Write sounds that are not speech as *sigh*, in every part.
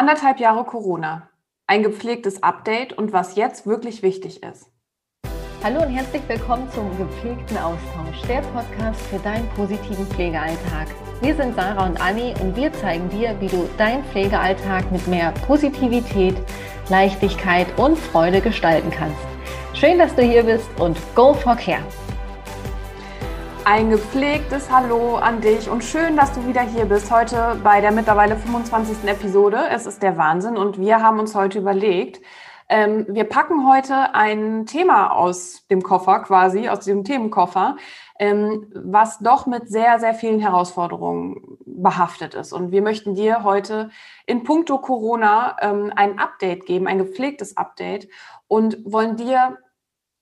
Anderthalb Jahre Corona. Ein gepflegtes Update und was jetzt wirklich wichtig ist. Hallo und herzlich willkommen zum gepflegten Austausch, der Podcast für deinen positiven Pflegealltag. Wir sind Sarah und Anni und wir zeigen dir, wie du deinen Pflegealltag mit mehr Positivität, Leichtigkeit und Freude gestalten kannst. Schön, dass du hier bist und go for care! Ein gepflegtes Hallo an dich und schön, dass du wieder hier bist. Heute bei der mittlerweile 25. Episode. Es ist der Wahnsinn und wir haben uns heute überlegt, ähm, wir packen heute ein Thema aus dem Koffer quasi, aus diesem Themenkoffer, ähm, was doch mit sehr, sehr vielen Herausforderungen behaftet ist. Und wir möchten dir heute in puncto Corona ähm, ein Update geben, ein gepflegtes Update und wollen dir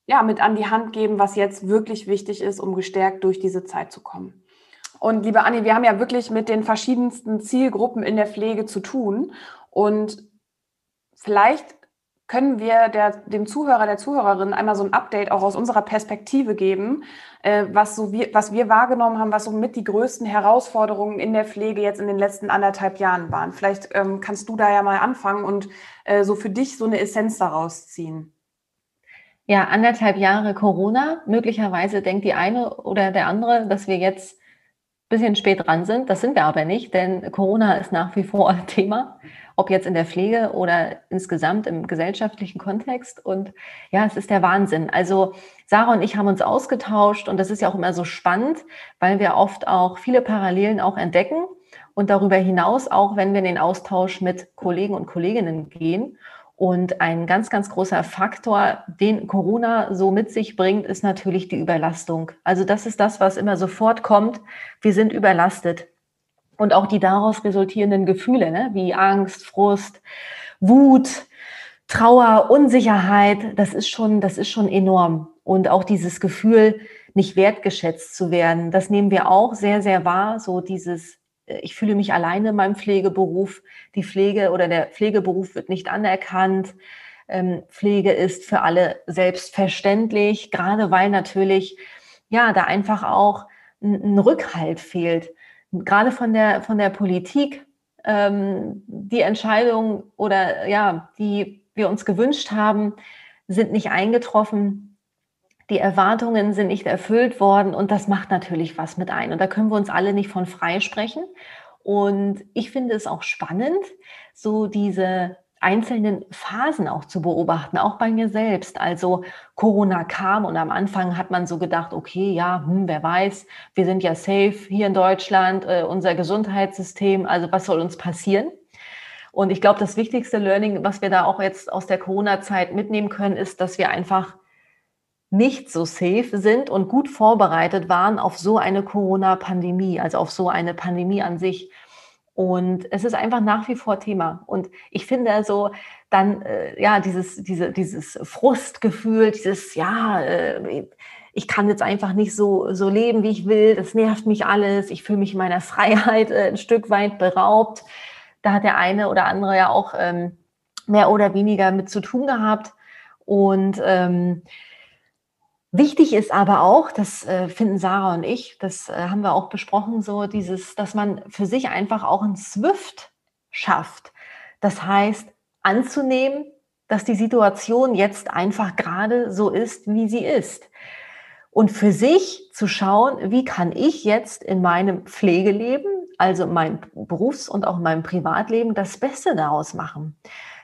ja, mit an die Hand geben, was jetzt wirklich wichtig ist, um gestärkt durch diese Zeit zu kommen. Und liebe Anni, wir haben ja wirklich mit den verschiedensten Zielgruppen in der Pflege zu tun. Und vielleicht können wir der, dem Zuhörer, der Zuhörerin einmal so ein Update auch aus unserer Perspektive geben, äh, was, so wir, was wir wahrgenommen haben, was so mit die größten Herausforderungen in der Pflege jetzt in den letzten anderthalb Jahren waren. Vielleicht ähm, kannst du da ja mal anfangen und äh, so für dich so eine Essenz daraus ziehen. Ja, anderthalb Jahre Corona. Möglicherweise denkt die eine oder der andere, dass wir jetzt ein bisschen spät dran sind. Das sind wir aber nicht, denn Corona ist nach wie vor *laughs* Thema, ob jetzt in der Pflege oder insgesamt im gesellschaftlichen Kontext. Und ja, es ist der Wahnsinn. Also Sarah und ich haben uns ausgetauscht und das ist ja auch immer so spannend, weil wir oft auch viele Parallelen auch entdecken und darüber hinaus auch, wenn wir in den Austausch mit Kollegen und Kolleginnen gehen. Und ein ganz, ganz großer Faktor, den Corona so mit sich bringt, ist natürlich die Überlastung. Also das ist das, was immer sofort kommt. Wir sind überlastet. Und auch die daraus resultierenden Gefühle, ne? wie Angst, Frust, Wut, Trauer, Unsicherheit, das ist schon, das ist schon enorm. Und auch dieses Gefühl, nicht wertgeschätzt zu werden, das nehmen wir auch sehr, sehr wahr. So dieses ich fühle mich alleine in meinem Pflegeberuf. Die Pflege oder der Pflegeberuf wird nicht anerkannt. Ähm, Pflege ist für alle selbstverständlich, gerade weil natürlich, ja, da einfach auch ein, Rückhalt fehlt. Gerade von der, von der Politik, ähm, die Entscheidungen oder ja, die wir uns gewünscht haben, sind nicht eingetroffen die Erwartungen sind nicht erfüllt worden und das macht natürlich was mit ein. Und da können wir uns alle nicht von freisprechen. Und ich finde es auch spannend, so diese einzelnen Phasen auch zu beobachten, auch bei mir selbst. Also Corona kam und am Anfang hat man so gedacht, okay, ja, hm, wer weiß, wir sind ja safe hier in Deutschland, äh, unser Gesundheitssystem, also was soll uns passieren? Und ich glaube, das wichtigste Learning, was wir da auch jetzt aus der Corona-Zeit mitnehmen können, ist, dass wir einfach nicht so safe sind und gut vorbereitet waren auf so eine Corona-Pandemie, also auf so eine Pandemie an sich. Und es ist einfach nach wie vor Thema. Und ich finde also dann, äh, ja, dieses, diese, dieses Frustgefühl, dieses, ja, äh, ich kann jetzt einfach nicht so, so leben, wie ich will, das nervt mich alles, ich fühle mich meiner *laughs* Freiheit äh, ein Stück weit beraubt. Da hat der eine oder andere ja auch ähm, mehr oder weniger mit zu tun gehabt. Und ähm, Wichtig ist aber auch, das äh, finden Sarah und ich, das äh, haben wir auch besprochen, so dieses, dass man für sich einfach auch ein Swift schafft. Das heißt, anzunehmen, dass die Situation jetzt einfach gerade so ist, wie sie ist. Und für sich zu schauen, wie kann ich jetzt in meinem Pflegeleben, also meinem Berufs- und auch meinem Privatleben, das Beste daraus machen.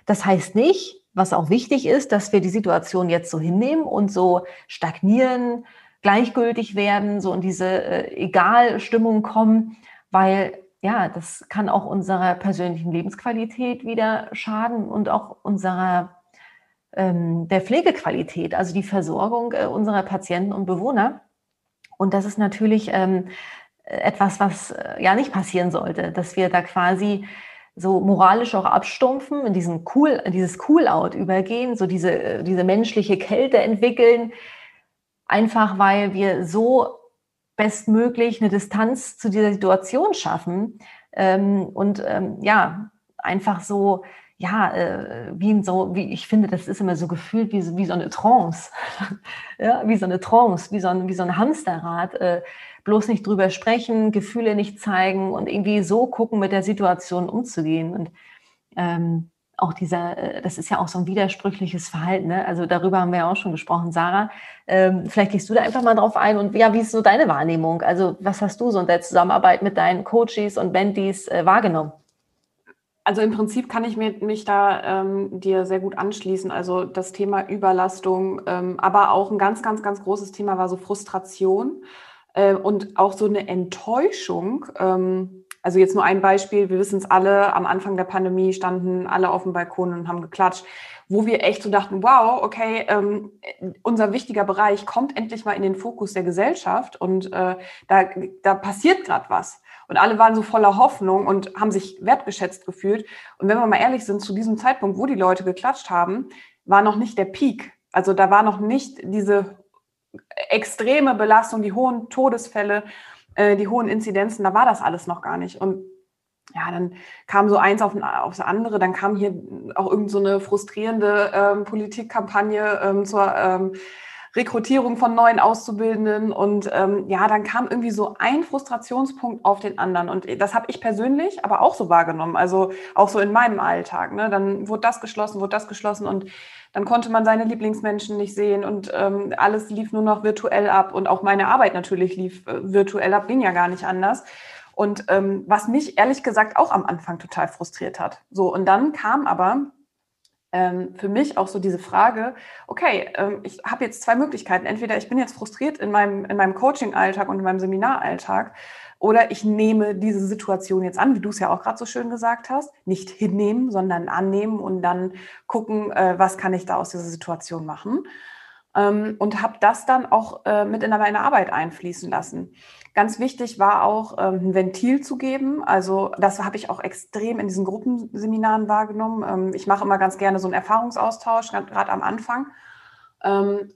Das heißt nicht, was auch wichtig ist, dass wir die Situation jetzt so hinnehmen und so stagnieren, gleichgültig werden, so in diese äh, Egal-Stimmung kommen, weil ja, das kann auch unserer persönlichen Lebensqualität wieder schaden und auch unserer ähm, der Pflegequalität, also die Versorgung äh, unserer Patienten und Bewohner. Und das ist natürlich ähm, etwas, was äh, ja nicht passieren sollte, dass wir da quasi so moralisch auch abstumpfen, in diesen cool, dieses Cool-out übergehen, so diese, diese menschliche Kälte entwickeln, einfach weil wir so bestmöglich eine Distanz zu dieser Situation schaffen ähm, und ähm, ja, einfach so, ja, äh, wie so, wie ich finde, das ist immer so gefühlt wie, wie so eine Trance, *laughs* ja, wie so eine Trance, wie so ein, wie so ein Hamsterrad. Äh, bloß nicht drüber sprechen, Gefühle nicht zeigen und irgendwie so gucken, mit der Situation umzugehen. Und ähm, auch dieser, äh, das ist ja auch so ein widersprüchliches Verhalten. Ne? Also darüber haben wir ja auch schon gesprochen. Sarah, ähm, vielleicht gehst du da einfach mal drauf ein und ja, wie ist so deine Wahrnehmung? Also was hast du so in der Zusammenarbeit mit deinen Coaches und Bendies äh, wahrgenommen? Also im Prinzip kann ich mir, mich da ähm, dir sehr gut anschließen. Also das Thema Überlastung, ähm, aber auch ein ganz, ganz, ganz großes Thema war so Frustration äh, und auch so eine Enttäuschung. Ähm, also jetzt nur ein Beispiel, wir wissen es alle, am Anfang der Pandemie standen alle auf dem Balkon und haben geklatscht, wo wir echt so dachten, wow, okay, ähm, unser wichtiger Bereich kommt endlich mal in den Fokus der Gesellschaft und äh, da, da passiert gerade was. Und alle waren so voller Hoffnung und haben sich wertgeschätzt gefühlt. Und wenn wir mal ehrlich sind, zu diesem Zeitpunkt, wo die Leute geklatscht haben, war noch nicht der Peak. Also da war noch nicht diese extreme Belastung, die hohen Todesfälle äh, die hohen Inzidenzen, da war das alles noch gar nicht. Und ja, dann kam so eins auf, aufs andere, dann kam hier auch irgend so eine frustrierende ähm, Politikkampagne ähm, zur ähm, Rekrutierung von neuen Auszubildenden und ähm, ja, dann kam irgendwie so ein Frustrationspunkt auf den anderen und das habe ich persönlich aber auch so wahrgenommen, also auch so in meinem Alltag. Ne? Dann wurde das geschlossen, wurde das geschlossen und dann konnte man seine Lieblingsmenschen nicht sehen und ähm, alles lief nur noch virtuell ab und auch meine Arbeit natürlich lief äh, virtuell ab, ging ja gar nicht anders. Und ähm, was mich ehrlich gesagt auch am Anfang total frustriert hat. So, und dann kam aber ähm, für mich auch so diese Frage, okay, ähm, ich habe jetzt zwei Möglichkeiten. Entweder ich bin jetzt frustriert in meinem, in meinem Coaching-Alltag und in meinem Seminaralltag oder ich nehme diese Situation jetzt an, wie du es ja auch gerade so schön gesagt hast, nicht hinnehmen, sondern annehmen und dann gucken, äh, was kann ich da aus dieser Situation machen. Ähm, und habe das dann auch äh, mit in meine Arbeit einfließen lassen. Ganz wichtig war auch, ähm, ein Ventil zu geben. Also das habe ich auch extrem in diesen Gruppenseminaren wahrgenommen. Ähm, ich mache immer ganz gerne so einen Erfahrungsaustausch, gerade am Anfang, ähm,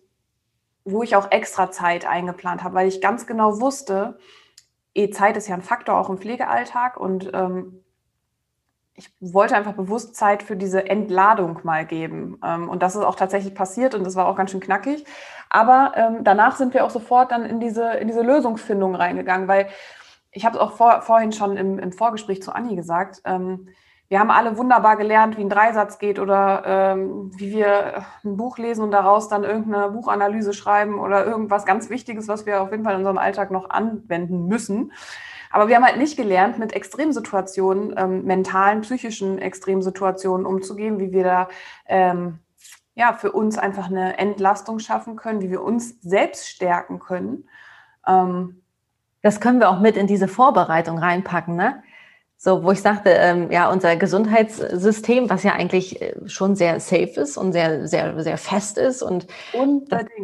wo ich auch extra Zeit eingeplant habe, weil ich ganz genau wusste, E-Zeit ist ja ein Faktor auch im Pflegealltag und ähm, ich wollte einfach bewusst Zeit für diese Entladung mal geben. Ähm, und das ist auch tatsächlich passiert und das war auch ganz schön knackig. Aber ähm, danach sind wir auch sofort dann in diese, in diese Lösungsfindung reingegangen, weil ich habe es auch vor, vorhin schon im, im Vorgespräch zu Anni gesagt. Ähm, wir haben alle wunderbar gelernt, wie ein Dreisatz geht oder ähm, wie wir ein Buch lesen und daraus dann irgendeine Buchanalyse schreiben oder irgendwas ganz Wichtiges, was wir auf jeden Fall in unserem Alltag noch anwenden müssen. Aber wir haben halt nicht gelernt, mit Extremsituationen, ähm, mentalen, psychischen Extremsituationen umzugehen, wie wir da ähm, ja, für uns einfach eine Entlastung schaffen können, wie wir uns selbst stärken können. Ähm, das können wir auch mit in diese Vorbereitung reinpacken, ne? So, wo ich sagte, ähm, ja, unser Gesundheitssystem, was ja eigentlich äh, schon sehr safe ist und sehr, sehr, sehr fest ist und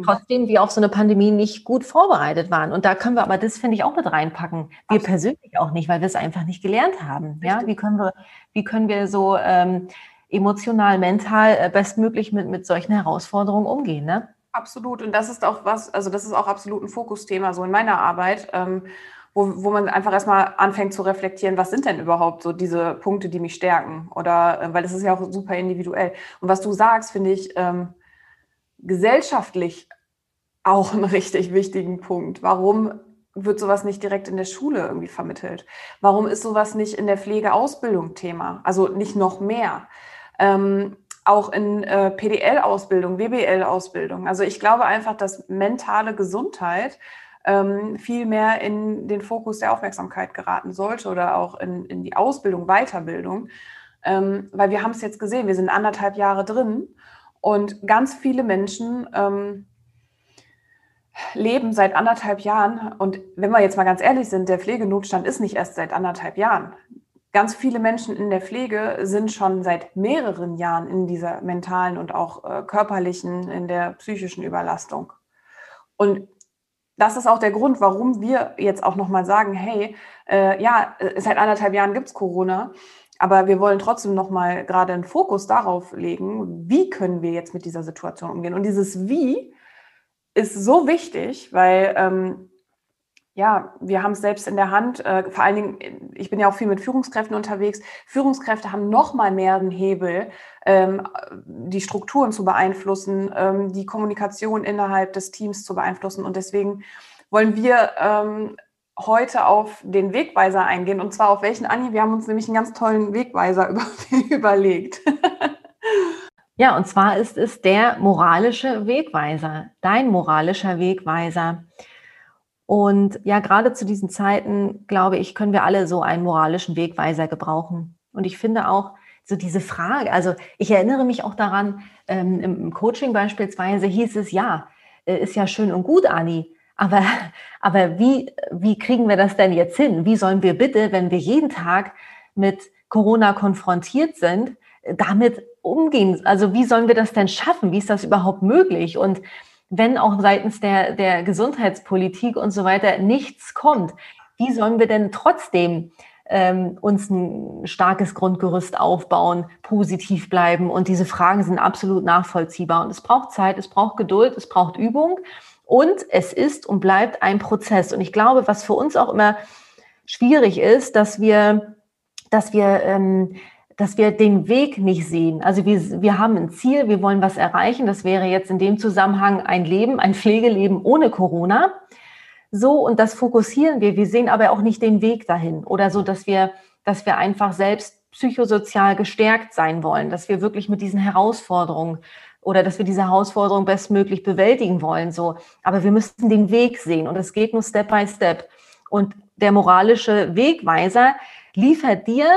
trotzdem wir auf so eine Pandemie nicht gut vorbereitet waren. Und da können wir aber das, finde ich, auch mit reinpacken. Wir Absolut. persönlich auch nicht, weil wir es einfach nicht gelernt haben. Richtig. Ja, wie können wir, wie können wir so ähm, emotional, mental äh, bestmöglich mit, mit solchen Herausforderungen umgehen, ne? Absolut. Und das ist auch was, also das ist auch absolut ein Fokusthema so in meiner Arbeit. Ähm, wo, wo man einfach erstmal anfängt zu reflektieren, was sind denn überhaupt so diese Punkte, die mich stärken? Oder äh, weil das ist ja auch super individuell. Und was du sagst, finde ich ähm, gesellschaftlich auch einen *laughs* richtig wichtigen Punkt. Warum wird sowas nicht direkt in der Schule irgendwie vermittelt? Warum ist sowas nicht in der Pflegeausbildung Thema? Also nicht noch mehr. Ähm, auch in äh, PDL-Ausbildung, WBL-Ausbildung. Also ich glaube einfach, dass mentale Gesundheit ähm, viel mehr in den Fokus der Aufmerksamkeit geraten sollte oder auch in, in die Ausbildung, Weiterbildung. Ähm, weil wir haben es jetzt gesehen, wir sind anderthalb Jahre drin und ganz viele Menschen ähm, leben seit anderthalb Jahren. Und wenn wir jetzt mal ganz ehrlich sind, der Pflegenotstand ist nicht erst seit anderthalb Jahren. Ganz viele Menschen in der Pflege sind schon seit mehreren Jahren in dieser mentalen und auch äh, körperlichen, in der psychischen Überlastung. Und das ist auch der Grund, warum wir jetzt auch nochmal sagen, hey, äh, ja, äh, seit anderthalb Jahren gibt es Corona, aber wir wollen trotzdem nochmal gerade einen Fokus darauf legen, wie können wir jetzt mit dieser Situation umgehen. Und dieses Wie ist so wichtig, weil ähm, ja, wir haben es selbst in der Hand. Äh, vor allen Dingen, ich bin ja auch viel mit Führungskräften unterwegs. Führungskräfte haben noch mal mehr den Hebel, ähm, die Strukturen zu beeinflussen, ähm, die Kommunikation innerhalb des Teams zu beeinflussen. Und deswegen wollen wir ähm, heute auf den Wegweiser eingehen. Und zwar auf welchen, Anni? Wir haben uns nämlich einen ganz tollen Wegweiser *laughs* über, überlegt. ja, und zwar ist es der moralische Wegweiser, dein moralischer Wegweiser. Und ja, gerade zu diesen Zeiten, glaube ich, können wir alle so einen moralischen Wegweiser gebrauchen. Und ich finde auch, so diese Frage, also ich erinnere mich auch daran, ähm, im Coaching beispielsweise hieß es, ja, äh, ist ja schön und gut, Anni, aber, *laughs* aber wie, wie kriegen wir das denn jetzt hin? Wie sollen wir bitte, wenn wir jeden Tag mit Corona konfrontiert sind, damit umgehen? Also wie sollen wir das denn schaffen? Wie ist das überhaupt möglich? Und wenn auch seitens der, der Gesundheitspolitik und so weiter nichts kommt, wie sollen wir denn trotzdem ähm, uns ein starkes Grundgerüst aufbauen, positiv bleiben? Und diese Fragen sind absolut nachvollziehbar. Und es braucht Zeit, es braucht Geduld, es braucht Übung. Und es ist und bleibt ein Prozess. Und ich glaube, was für uns auch immer schwierig ist, dass wir, dass wir, ähm, dass wir den Weg nicht sehen. Also wir, wir haben ein Ziel, wir wollen was erreichen. Das wäre jetzt in dem Zusammenhang ein Leben, ein Pflegeleben ohne Corona. So, und das fokussieren wir. Wir sehen aber auch nicht den Weg dahin oder so, dass wir, dass wir einfach selbst psychosozial gestärkt sein wollen, dass wir wirklich mit diesen Herausforderungen oder dass wir diese Herausforderung bestmöglich bewältigen wollen. So. Aber wir müssen den Weg sehen und es geht nur Step by Step. Und der moralische Wegweiser liefert dir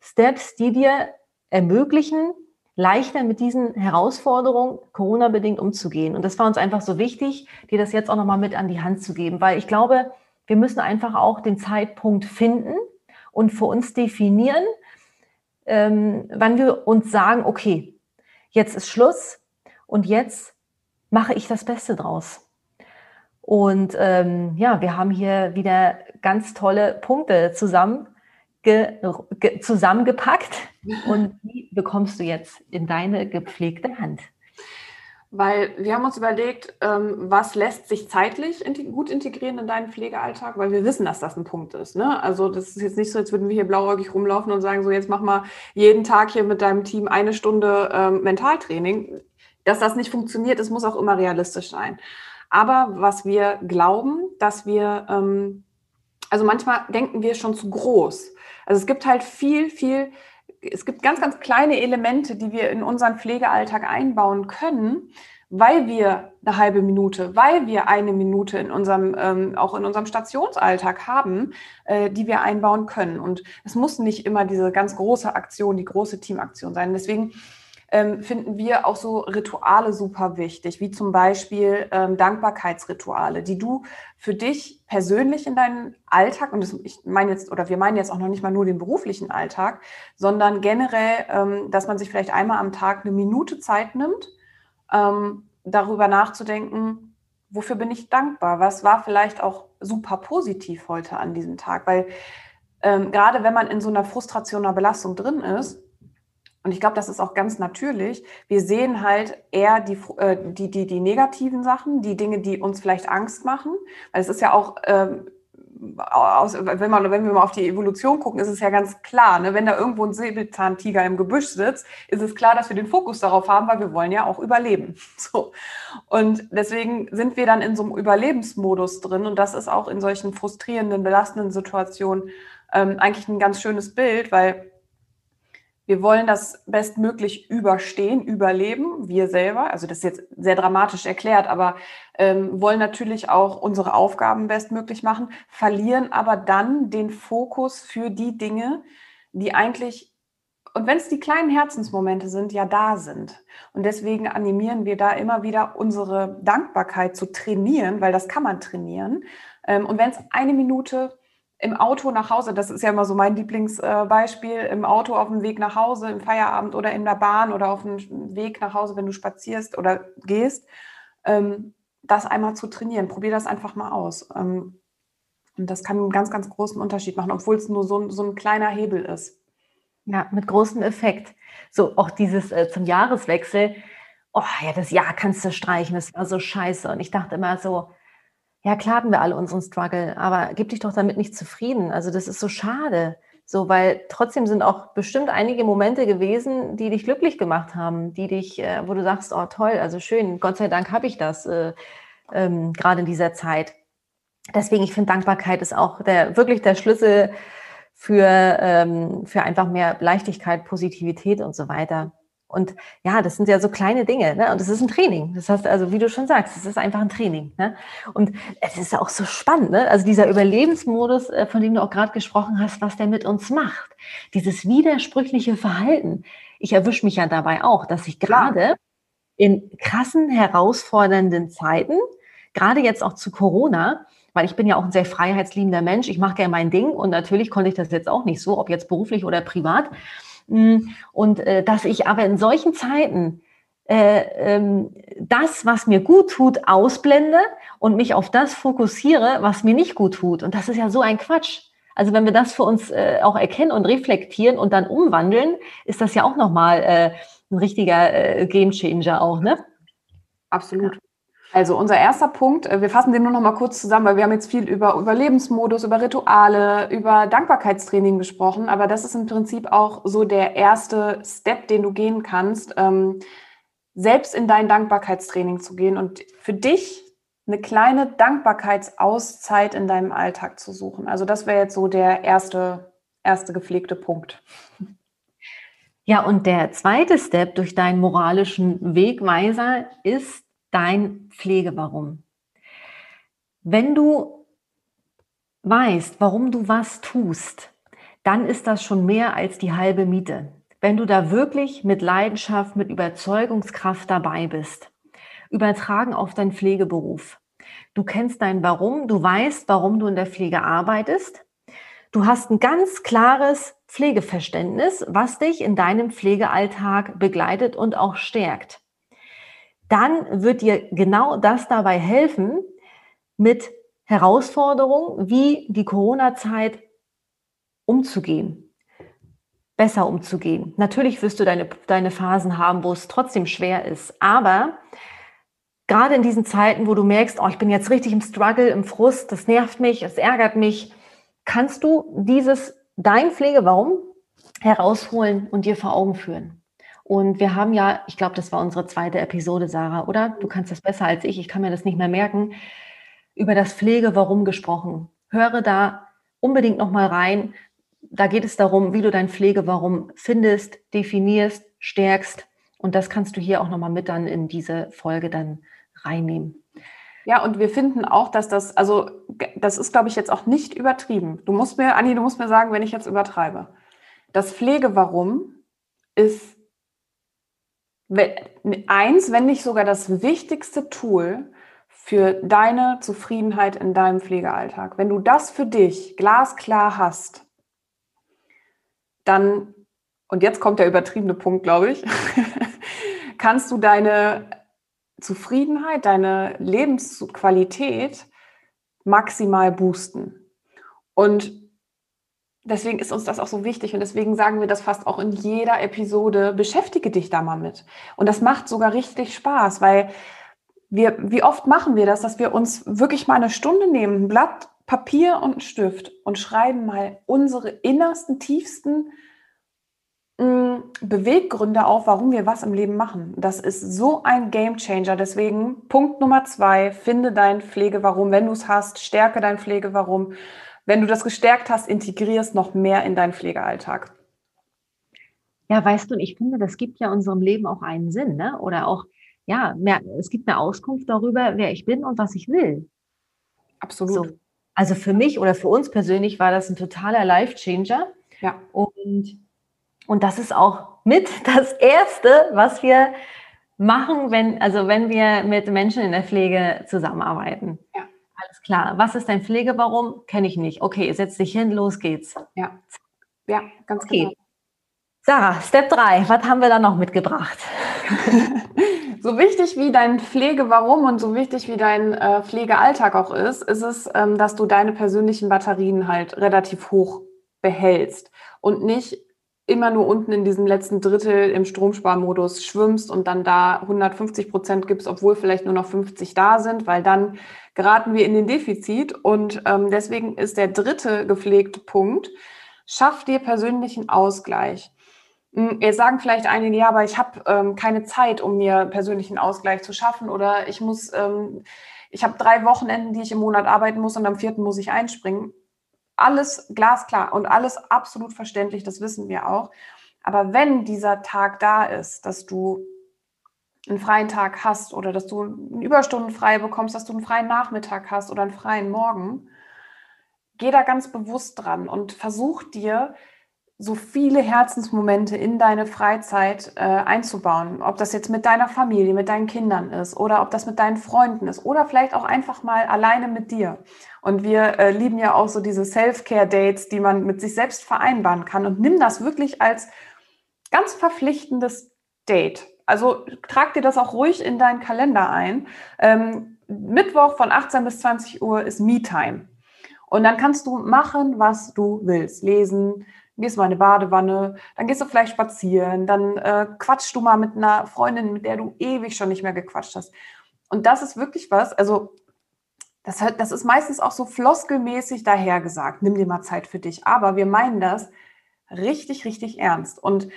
Steps, die dir ermöglichen, leichter mit diesen Herausforderungen Corona-bedingt umzugehen. Und das war uns einfach so wichtig, dir das jetzt auch nochmal mit an die Hand zu geben, weil ich glaube, wir müssen einfach auch den Zeitpunkt finden und für uns definieren, ähm, wann wir uns sagen, okay, jetzt ist Schluss, und jetzt mache ich das Beste draus. Und ähm, ja, wir haben hier wieder ganz tolle Punkte zusammen ge, ge, zusammengepackt. Und die bekommst du jetzt in deine gepflegte Hand? Weil wir haben uns überlegt, ähm, was lässt sich zeitlich gut integrieren in deinen Pflegealltag, weil wir wissen, dass das ein Punkt ist. Ne? Also das ist jetzt nicht so, als würden wir hier blauäugig rumlaufen und sagen, so jetzt mach mal jeden Tag hier mit deinem Team eine Stunde ähm, Mentaltraining dass das nicht funktioniert, es muss auch immer realistisch sein. Aber was wir glauben, dass wir, ähm, also manchmal denken wir schon zu groß. Also es gibt halt viel, viel, es gibt ganz, ganz kleine Elemente, die wir in unseren Pflegealltag einbauen können, weil wir eine halbe Minute, weil wir eine Minute in unserem, ähm, auch in unserem Stationsalltag haben, äh, die wir einbauen können. Und es muss nicht immer diese ganz große Aktion, die große Teamaktion sein. Deswegen ähm, finden wir auch so Rituale super wichtig, wie zum Beispiel ähm, Dankbarkeitsrituale, die du für dich persönlich in deinen Alltag, und das, ich meine jetzt, oder wir meinen jetzt auch noch nicht mal nur den beruflichen Alltag, sondern generell, ähm, dass man sich vielleicht einmal am Tag eine Minute Zeit nimmt, ähm, darüber nachzudenken, wofür bin ich dankbar? Was war vielleicht auch super positiv heute an diesem Tag? Weil ähm, gerade wenn man in so einer Frustration oder Belastung drin ist, und ich glaube, das ist auch ganz natürlich. Wir sehen halt eher die, äh, die, die, die negativen Sachen, die Dinge, die uns vielleicht Angst machen. Weil es ist ja auch, ähm, aus, wenn, man, wenn wir mal auf die Evolution gucken, ist es ja ganz klar, ne? wenn da irgendwo ein Säbelzahntiger im Gebüsch sitzt, ist es klar, dass wir den Fokus darauf haben, weil wir wollen ja auch überleben. *laughs* So. Und deswegen sind wir dann in so einem Überlebensmodus drin und das ist auch in solchen frustrierenden, belastenden Situationen ähm, eigentlich ein ganz schönes Bild, weil wir wollen das bestmöglich überstehen, überleben, wir selber. Also das ist jetzt sehr dramatisch erklärt, aber ähm, wollen natürlich auch unsere Aufgaben bestmöglich machen, verlieren aber dann den Fokus für die Dinge, die eigentlich, und wenn es die kleinen Herzensmomente sind, ja da sind. Und deswegen animieren wir da immer wieder unsere Dankbarkeit zu trainieren, weil das kann man trainieren. Ähm, und wenn es eine Minute im Auto nach Hause, das ist ja immer so mein Lieblingsbeispiel, im Auto auf dem Weg nach Hause, im Feierabend oder in der Bahn oder auf dem Weg nach Hause, wenn du spazierst oder gehst, ähm, das einmal zu trainieren. Probier das einfach mal aus. Ähm, und das kann einen ganz, ganz großen Unterschied machen, obwohl es nur so, so ein kleiner Hebel ist. Ja, mit großem Effekt. So auch dieses äh, zum Jahreswechsel, oh ja, das Jahr kannst du streichen, das war so scheiße. Und ich dachte immer so, ja, klar hatten wir alle unseren Struggle, aber gib dich doch damit nicht zufrieden. Also das ist so schade. So, weil trotzdem sind auch bestimmt einige Momente gewesen, die dich glücklich gemacht haben, die dich, äh, wo du sagst, oh toll, also schön, Gott sei Dank habe ich das äh, ähm, gerade in dieser Zeit. deswegen, ich finde, Dankbarkeit ist auch der, wirklich der Schlüssel für, ähm, für einfach mehr Leichtigkeit, Positivität und so weiter. Und ja, das sind ja so kleine Dinge. Ne? Und es ist ein Training. Das heißt also, wie du schon sagst, es ist einfach ein Training. Ne? Und es ist auch so spannend. Ne? Also dieser Überlebensmodus, äh, von dem du auch gerade gesprochen hast, was der mit uns macht. Dieses widersprüchliche Verhalten. Ich erwische mich ja dabei auch, dass ich gerade in krassen, herausfordernden Zeiten, gerade jetzt auch zu Corona, weil ich bin ja auch ein sehr freiheitsliebender Mensch, ich mache gerne mein Ding und natürlich konnte ich das jetzt auch nicht so, ob jetzt beruflich oder privat. Und äh, dass ich aber in solchen Zeiten äh, ähm, das, was mir gut tut, ausblende und mich auf das fokussiere, was mir nicht gut tut. Und das ist ja so ein Quatsch. Also wenn wir das für uns äh, auch erkennen und reflektieren und dann umwandeln, ist das ja auch nochmal ein richtiger äh, Gamechanger auch, ne? Absolut. Also unser erster Punkt, äh, wir fassen den nur noch mal kurz zusammen, weil wir haben jetzt viel über Überlebensmodus, über Rituale, über Dankbarkeitstraining gesprochen, aber das ist im Prinzip auch so der erste Step, den du gehen kannst, ähm, selbst in dein Dankbarkeitstraining zu gehen und für dich eine kleine Dankbarkeitsauszeit in deinem Alltag zu suchen. Also das wäre jetzt so der erste, erste gepflegte Punkt. Ja, und der zweite Step durch deinen moralischen Wegweiser ist dein Pflegewarum. Wenn du weißt, warum du was tust, dann ist das schon mehr als die halbe Miete. Wenn du da wirklich mit Leidenschaft, mit Überzeugungskraft dabei bist, übertragen auf deinen Pflegeberuf. Du kennst dein Warum, du weißt, warum du in der Pflege arbeitest. Du hast ein ganz klares Pflegeverständnis, was dich in deinem Pflegealltag begleitet und auch stärkt dann wird dir genau das dabei helfen, mit Herausforderungen wie die Corona-Zeit umzugehen, besser umzugehen. Natürlich wirst du deine, deine Phasen haben, wo es trotzdem schwer ist, aber gerade in diesen Zeiten, wo du merkst, oh, ich bin jetzt richtig im Struggle, im Frust, das nervt mich, es ärgert mich, kannst du dieses, dein Pflegewarum herausholen und dir vor Augen führen. Und wir haben ja, ich glaube, das war unsere zweite Episode, Sarah, oder? Du kannst das besser als ich, ich kann mir das nicht mehr merken, über das Pflege-Warum gesprochen. Höre da unbedingt nochmal rein. Da geht es darum, wie du dein Pflege-Warum findest, definierst, stärkst. Und das kannst du hier auch nochmal mit dann in diese Folge dann reinnehmen. Ja, und wir finden auch, dass das, also das ist, glaube ich, jetzt auch nicht übertrieben. Du musst mir, Anni, du musst mir sagen, wenn ich jetzt übertreibe. Das Pflegewarum ist eins, wenn nicht sogar das wichtigste Tool für deine Zufriedenheit in deinem Pflegealltag. Wenn du das für dich glasklar hast, dann, und jetzt kommt der übertriebene Punkt, glaube ich, *laughs* kannst du deine Zufriedenheit, deine Lebensqualität maximal boosten. Und Deswegen ist uns das auch so wichtig und deswegen sagen wir das fast auch in jeder Episode, beschäftige dich da mal mit. Und das macht sogar richtig Spaß, weil wir, wie oft machen wir das, dass wir uns wirklich mal eine Stunde nehmen, ein Blatt Papier und einen Stift und schreiben mal unsere innersten, tiefsten mm, Beweggründe auf, warum wir was im Leben machen. Das ist so ein Game Changer. Deswegen Punkt Nummer zwei, finde dein Pflegewarum. Wenn du es hast, stärke dein Pflegewarum wenn du das gestärkt hast, integrierst noch mehr in deinen Pflegealltag. Ja, weißt du, ich finde, das gibt ja unserem Leben auch einen Sinn, ne? Oder auch, ja, mehr, es gibt eine Auskunft darüber, wer ich bin und was ich will. Absolut. So. Also für mich oder für uns persönlich war das ein totaler Life-Changer. Ja. Und, und das ist auch mit *laughs* das Erste, was wir machen, wenn, also wenn wir mit Menschen in der Pflege zusammenarbeiten. Ja. Alles klar. Was ist dein Pflegewarum? Kenne ich nicht. Okay, setz dich hin, los geht's. Ja, ja ganz okay. genau. Sarah, Step 3, was haben wir da noch mitgebracht? *laughs* so wichtig wie dein Pflegewarum und so wichtig wie dein äh, Pflegealltag auch ist, ist es, ähm, dass du deine persönlichen Batterien halt relativ hoch behältst und nicht immer nur unten in diesem letzten Drittel im Stromsparmodus schwimmst und dann da 150 Prozent gibst, obwohl vielleicht nur noch 50 da sind, weil dann geraten wir in den Defizit. Und ähm, deswegen ist der dritte gepflegte Punkt, schaff dir persönlichen Ausgleich. Hm, jetzt sagen vielleicht einige, ja, aber ich habe ähm, keine Zeit, um mir persönlichen Ausgleich zu schaffen oder ich muss, ähm, ich habe drei Wochenenden, die ich im Monat arbeiten muss und am vierten muss ich einspringen. Alles glasklar und alles absolut verständlich, das wissen wir auch. Aber wenn dieser Tag da ist, dass du einen freien Tag hast oder dass du einen Überstunden frei bekommst, dass du einen freien Nachmittag hast oder einen freien Morgen, geh da ganz bewusst dran und versuch dir so viele Herzensmomente in deine Freizeit äh, einzubauen. Ob das jetzt mit deiner Familie, mit deinen Kindern ist oder ob das mit deinen Freunden ist oder vielleicht auch einfach mal alleine mit dir. Und wir äh, lieben ja auch so diese Self-Care-Dates, die man mit sich selbst vereinbaren kann. Und nimm das wirklich als ganz verpflichtendes Date. Also trag dir das auch ruhig in deinen Kalender ein. Ähm, Mittwoch von 18 bis 20 Uhr ist Me-Time. Und dann kannst du machen, was du willst. Lesen, gehst mal in eine Badewanne, dann gehst du vielleicht spazieren, dann äh, quatschst du mal mit einer Freundin, mit der du ewig schon nicht mehr gequatscht hast. Und das ist wirklich was, also das, das ist meistens auch so floskelmäßig dahergesagt, nimm dir mal Zeit für dich. Aber wir meinen das richtig, richtig ernst. Und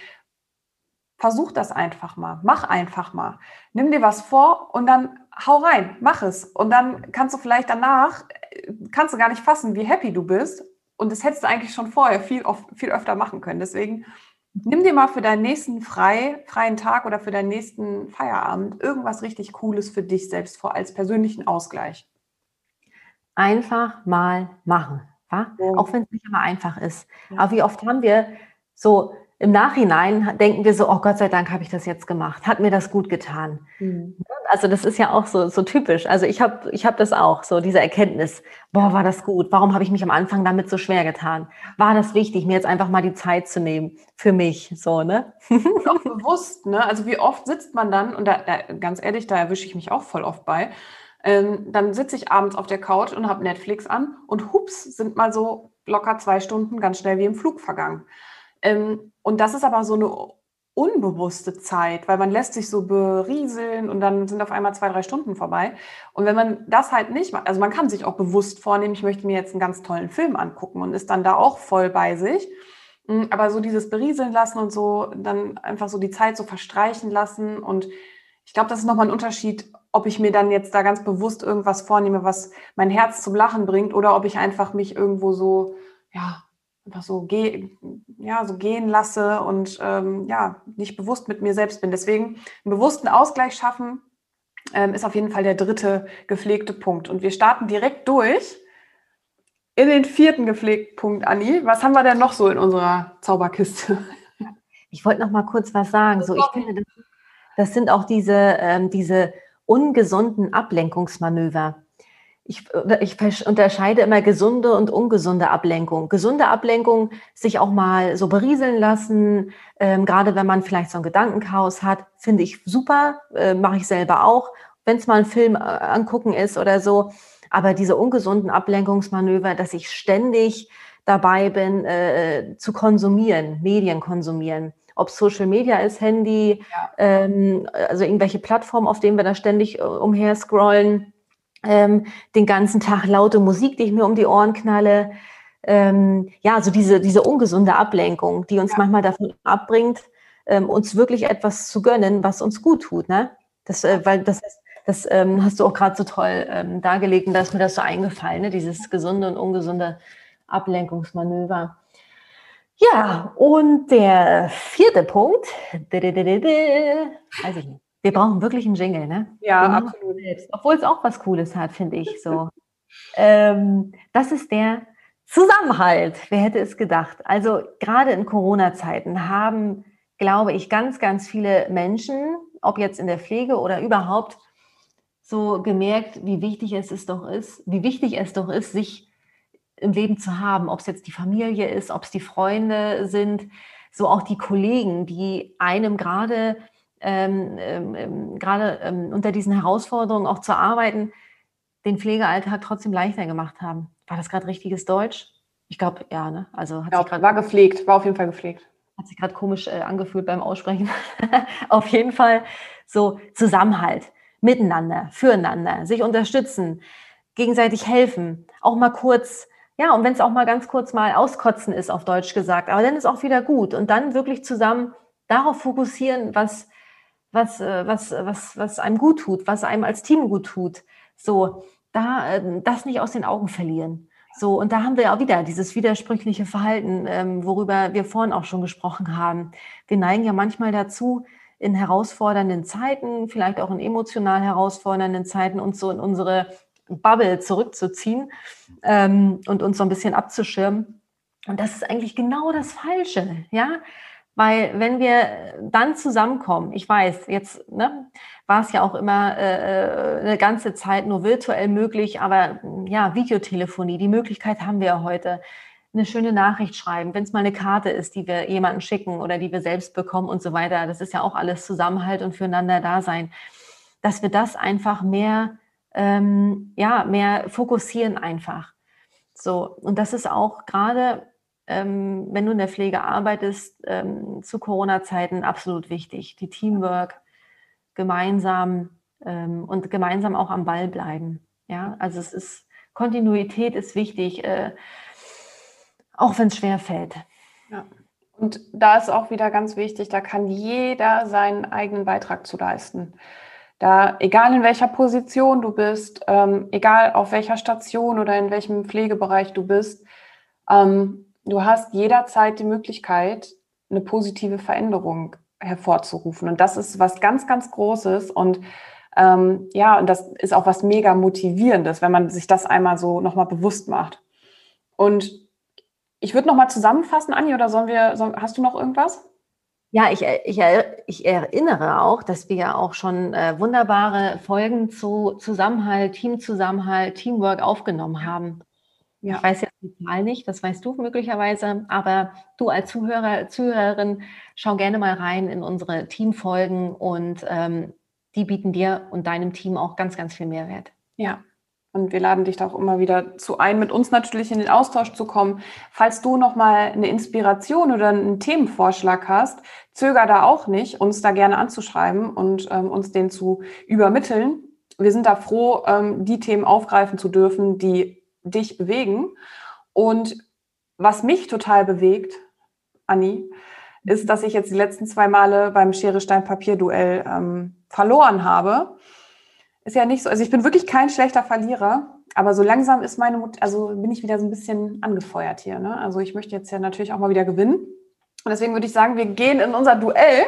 versuch das einfach mal, mach einfach mal. Nimm dir was vor und dann hau rein, mach es. Und dann kannst du vielleicht danach, äh, kannst du gar nicht fassen, wie happy du bist und das hättest du eigentlich schon vorher viel, oft, viel öfter machen können. Deswegen nimm dir mal für deinen nächsten frei, freien Tag oder für deinen nächsten Feierabend irgendwas richtig Cooles für dich selbst vor als persönlichen Ausgleich. Einfach mal machen. Ja? Auch wenn es nicht immer einfach ist. Ja. Aber wie oft haben wir so im Nachhinein denken wir so, oh Gott sei Dank habe ich das jetzt gemacht, hat mir das gut getan. Mhm. Also das ist ja auch so, so typisch. Also ich habe ich hab das auch, so diese Erkenntnis, boah, war das gut, warum habe ich mich am Anfang damit so schwer getan? War das wichtig, mir jetzt einfach mal die Zeit zu nehmen für mich, so, ne? *laughs* Und auch bewusst, ne? Also wie oft sitzt man dann, und da, da ganz ehrlich, da erwische ich mich auch voll oft bei, ähm, dann sitze ich abends auf der Couch und habe Netflix an und hups, sind mal so locker zwei Stunden ganz schnell wie im Flug vergangen. Ähm, und das ist aber so eine unbewusste Zeit, weil man lässt sich so berieseln und dann sind auf einmal zwei, drei Stunden vorbei. Und wenn man das halt nicht macht, also man kann sich auch bewusst vornehmen, ich möchte mir jetzt einen ganz tollen Film angucken und ist dann da auch voll bei sich. Hm, aber so dieses Berieseln lassen und so, dann einfach so die Zeit so verstreichen lassen. Und ich glaube, das ist nochmal ein Unterschied, ob ich mir dann jetzt da ganz bewusst irgendwas vornehme, was mein Herz zum Lachen bringt, oder ob ich einfach mich irgendwo so, ja, einfach so, geh, ja, so gehen lasse und ähm, ja, nicht bewusst mit mir selbst bin. Deswegen einen bewussten Ausgleich schaffen ähm, ist auf jeden Fall der dritte gepflegte Punkt. Und wir starten direkt durch in den vierten gepflegten Punkt, Anni. Was haben wir denn noch so in unserer Zauberkiste? Ich wollte noch mal kurz was sagen. So, ich finde, das, das sind auch diese, ähm, diese ungesunden Ablenkungsmanöver ich, ich unterscheide immer gesunde und ungesunde Ablenkung. Gesunde Ablenkung, sich auch mal so berieseln lassen, ähm, gerade wenn man vielleicht so ein Gedankenchaos hat, finde ich super, äh, mache ich selber auch, wenn es mal ein Film äh, angucken ist oder so. Aber diese ungesunden Ablenkungsmanöver, dass ich ständig dabei bin, äh, zu konsumieren, Medien konsumieren. Ob Social Media ist, Handy, ja. ähm, also irgendwelche Plattformen, auf denen wir da ständig äh, umher scrollen ähm, den ganzen Tag laute Musik, die ich mir um die Ohren knalle. Ähm, ja, so diese, diese ungesunde Ablenkung, die uns ja. manchmal davon abbringt, ähm, uns wirklich etwas zu gönnen, was uns gut tut. Ne? Das, äh, weil das, das ähm, hast du auch gerade so toll ähm, dargelegt und da ist mir das so eingefallen, ne? dieses gesunde und ungesunde Ablenkungsmanöver. Ja, und der vierte Punkt, weiß ich nicht. Wir brauchen wirklich einen Jingle, ne? Ja, absolut. Obwohl es auch was Cooles hat, finde ich so. *laughs* ähm, das ist der Zusammenhalt. Wer hätte es gedacht? Also gerade in Corona-Zeiten haben, glaube ich, ganz, ganz viele Menschen, ob jetzt in der Pflege oder überhaupt, so gemerkt, wie wichtig es, es doch ist, wie wichtig es doch ist, sich im Leben zu haben, ob es jetzt die Familie ist, ob es die Freunde sind, so auch die Kollegen, die einem gerade ähm, ähm, ähm, gerade ähm, unter diesen Herausforderungen auch zu arbeiten, den Pflegealltag trotzdem leichter gemacht haben. War das gerade richtiges Deutsch? Ich glaube, ja, ne? Also hat ja, grad, war gepflegt, war auf jeden Fall gepflegt. Hat sich gerade komisch äh, angefühlt beim Aussprechen. *laughs* auf jeden Fall so Zusammenhalt, miteinander, füreinander, sich unterstützen, gegenseitig helfen, auch mal kurz, ja, und wenn es auch mal ganz kurz mal auskotzen ist, auf Deutsch gesagt, aber dann ist auch wieder gut und dann wirklich zusammen darauf fokussieren, was was, äh, was, was, was einem gut tut, was einem als Team gut tut, So, da äh, das nicht aus den Augen verlieren. So, und da haben wir auch wieder dieses widersprüchliche Verhalten, ähm, worüber wir vorhin auch schon gesprochen haben. Wir neigen ja manchmal dazu, in herausfordernden Zeiten, vielleicht auch in emotional herausfordernden Zeiten, uns so in unsere Bubble zurückzuziehen ähm, und uns so ein bisschen abzuschirmen. Und das ist eigentlich genau das Falsche, ja. Weil wenn wir dann zusammenkommen, ich weiß, jetzt ne, war es ja auch immer äh, äh, eine ganze Zeit nur virtuell möglich, aber ja, Videotelefonie, die Möglichkeit haben wir ja heute. Eine schöne Nachricht schreiben, wenn es mal eine Karte ist, die wir jemanden schicken oder die wir selbst bekommen und so weiter. Das ist ja auch alles Zusammenhalt und füreinander da sein. Dass wir das einfach mehr, ähm, ja, mehr fokussieren einfach. So, und das ist auch gerade ähm, wenn du in der Pflege arbeitest, ähm, zu Corona-Zeiten absolut wichtig. Die Teamwork, gemeinsam ähm, und gemeinsam auch am Ball bleiben. Ja, also es ist, Kontinuität ist wichtig, äh, auch wenn es schwer fällt. Ja. Und da ist auch wieder ganz wichtig, da kann jeder seinen eigenen Beitrag zu leisten. Da, egal in welcher Position du bist, ähm, egal auf welcher Station oder in welchem Pflegebereich du bist, ähm, du hast jederzeit die Möglichkeit, eine positive Veränderung hervorzurufen. Und das ist was ganz, ganz Großes. Und ähm, ja, und das ist auch was mega motivierendes, wenn man sich das einmal so nochmal bewusst macht. Und ich würde nochmal zusammenfassen, Anni, oder sollen wir, soll, hast du noch irgendwas? Ja, ich, ich, ich, erinnere auch, dass wir ja auch schon äh, wunderbare Folgen zu Zusammenhalt, Teamzusammenhalt, Teamwork aufgenommen haben. Ja. Ich weiß jetzt die Zahl nicht, das weißt du möglicherweise, aber du als Zuhörer, Zuhörerin, schau gerne mal rein in unsere Teamfolgen und ähm, die bieten dir und deinem Team auch ganz, ganz viel Mehrwert. Ja, und wir laden dich da auch immer wieder zu ein, mit uns natürlich in den Austausch zu kommen. Falls du nochmal eine Inspiration oder einen Themenvorschlag hast, zöger da auch nicht, uns da gerne anzuschreiben und ähm, uns den zu übermitteln. Wir sind da froh, ähm, die Themen aufgreifen zu dürfen, die dich bewegen. Und was mich total bewegt, Anni, ist, dass ich jetzt die letzten zwei Male beim Schere-Stein-Papier-Duell ähm, verloren habe. Ist ja nicht so, also ich bin wirklich kein schlechter Verlierer, aber so langsam ist meine Mut, also bin ich wieder so ein bisschen angefeuert hier. Ne? Also ich möchte jetzt ja natürlich auch mal wieder gewinnen. Und deswegen würde ich sagen, wir gehen in unser Duell.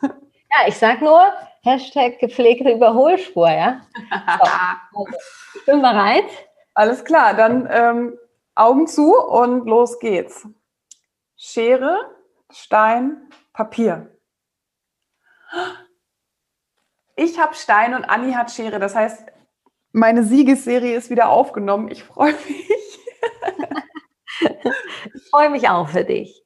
*laughs* Ja, ich sag nur, Hashtag gepflegte Überholspur, ja. *laughs* So, also, ich bin bereit. Alles klar, dann ähm, Augen zu und los geht's. Schere, Stein, Papier. Ich habe Stein und Anni hat Schere. Das heißt, meine Siegesserie ist wieder aufgenommen. Ich freue mich. *laughs* ich freue mich auch für dich.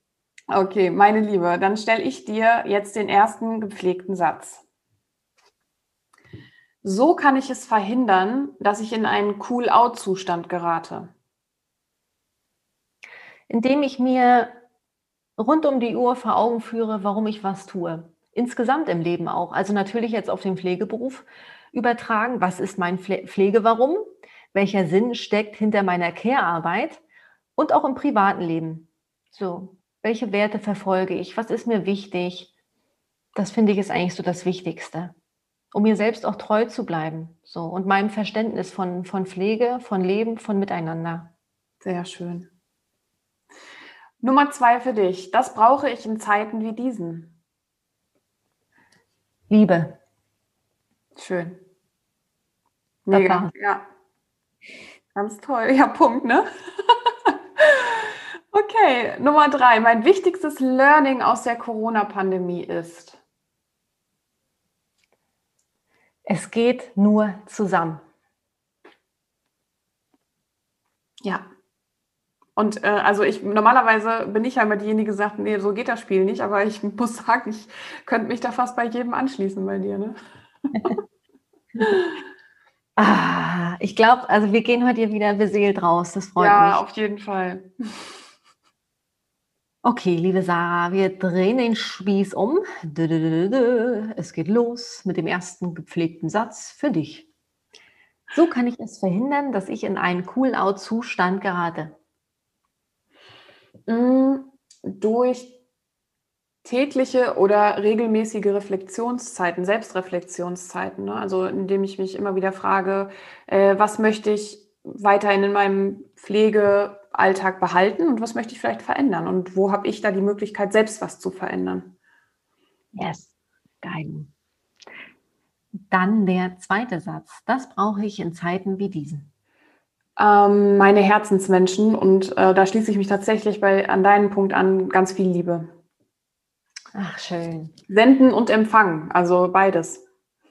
Okay, meine Liebe, dann stelle ich dir jetzt den ersten gepflegten Satz. So kann ich es verhindern, dass ich in einen Cool-out-Zustand gerate. Indem ich mir rund um die Uhr vor Augen führe, warum ich was tue. Insgesamt im Leben auch. Also natürlich jetzt auf den Pflegeberuf übertragen. Was ist mein Pflegewarum? Welcher Sinn steckt hinter meiner Care-Arbeit? Und auch im privaten Leben. So, welche Werte verfolge ich? Was ist mir wichtig? Das finde ich ist eigentlich so das Wichtigste um mir selbst auch treu zu bleiben. So und meinem Verständnis von, von Pflege, von Leben, von Miteinander. Sehr schön. Nummer zwei für dich. Das brauche ich in Zeiten wie diesen. Liebe. Schön. Mega. Ja. Ganz toll. Ja, Punkt, ne? *laughs* okay, Nummer drei. Mein wichtigstes Learning aus der Corona-Pandemie ist. Es geht nur zusammen. Ja. Und äh, also ich normalerweise bin ich ja immer diejenige, die sagt, nee, so geht das Spiel nicht, aber ich *laughs* muss sagen, ich könnte mich da fast bei jedem anschließen bei dir, ne? *laughs* ah, ich glaube, also wir gehen heute hier wieder beseelt raus. Das freut ja, mich. Ja, auf jeden Fall. Okay, liebe Sarah, wir drehen den Spieß um. Es geht los mit dem ersten gepflegten Satz für dich. So kann ich es verhindern, dass ich in einen Cool-out-Zustand gerate. Mm, durch tägliche oder regelmäßige Reflexionszeiten, Selbstreflexionszeiten. Ne? Also indem ich mich immer wieder frage, äh, was möchte ich weiterhin in meinem Pflegealltag behalten und was möchte ich vielleicht verändern und wo habe ich da die Möglichkeit, selbst was zu verändern. Yes, geil. Dann der zweite Satz. Das brauche ich in Zeiten wie diesen. Ähm, meine Herzensmenschen und äh, da schließe ich mich tatsächlich bei, an deinen Punkt an, ganz viel Liebe. Ach, schön. Senden und empfangen, also beides.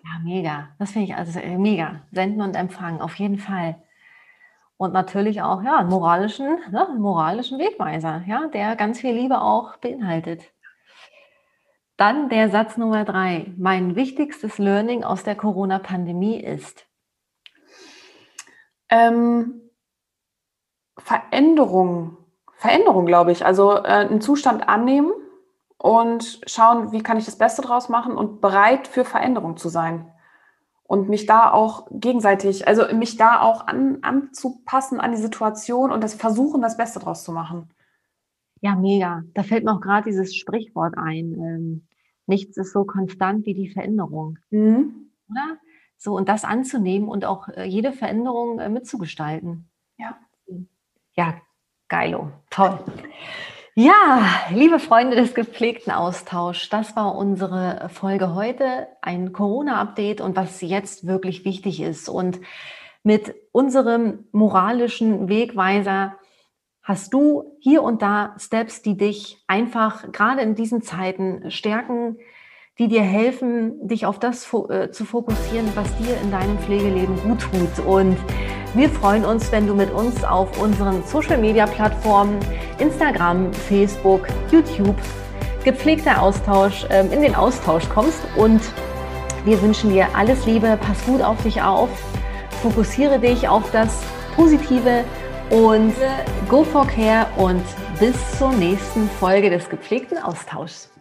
Ja, mega. Das finde ich also äh, mega. Senden und empfangen, auf jeden Fall. Und natürlich auch, ja, einen moralischen, ne, einen moralischen Wegweiser, ja, der ganz viel Liebe auch beinhaltet. Dann der Satz Nummer drei. Mein wichtigstes Learning aus der Corona-Pandemie ist. Ähm, Veränderung. Veränderung, glaube ich. Also äh, einen Zustand annehmen und schauen, wie kann ich das Beste draus machen und bereit für Veränderung zu sein. Und mich da auch gegenseitig, also mich da auch an, anzupassen an die Situation und das Versuchen, das Beste draus zu machen. Ja, mega. Da fällt mir auch gerade dieses Sprichwort ein. Ähm, nichts ist so konstant wie die Veränderung. Mhm. Oder? So, und das anzunehmen und auch äh, jede Veränderung äh, mitzugestalten. Ja. Ja, geilo. Toll. Ja, liebe Freunde des gepflegten Austauschs, das war unsere Folge heute, ein Corona-Update und was jetzt wirklich wichtig ist. Und mit unserem moralischen Wegweiser hast du hier und da Steps, die dich einfach gerade in diesen Zeiten stärken, die dir helfen, dich auf das äh, zu fokussieren, was dir in deinem Pflegeleben gut tut. Und wir freuen uns, wenn du mit uns auf unseren Social-Media-Plattformen Instagram, Facebook, YouTube gepflegter Austausch ähm, in den Austausch kommst. Und wir wünschen dir alles Liebe, pass gut auf dich auf, fokussiere dich auf das Positive und go for care und bis zur nächsten Folge des gepflegten Austauschs.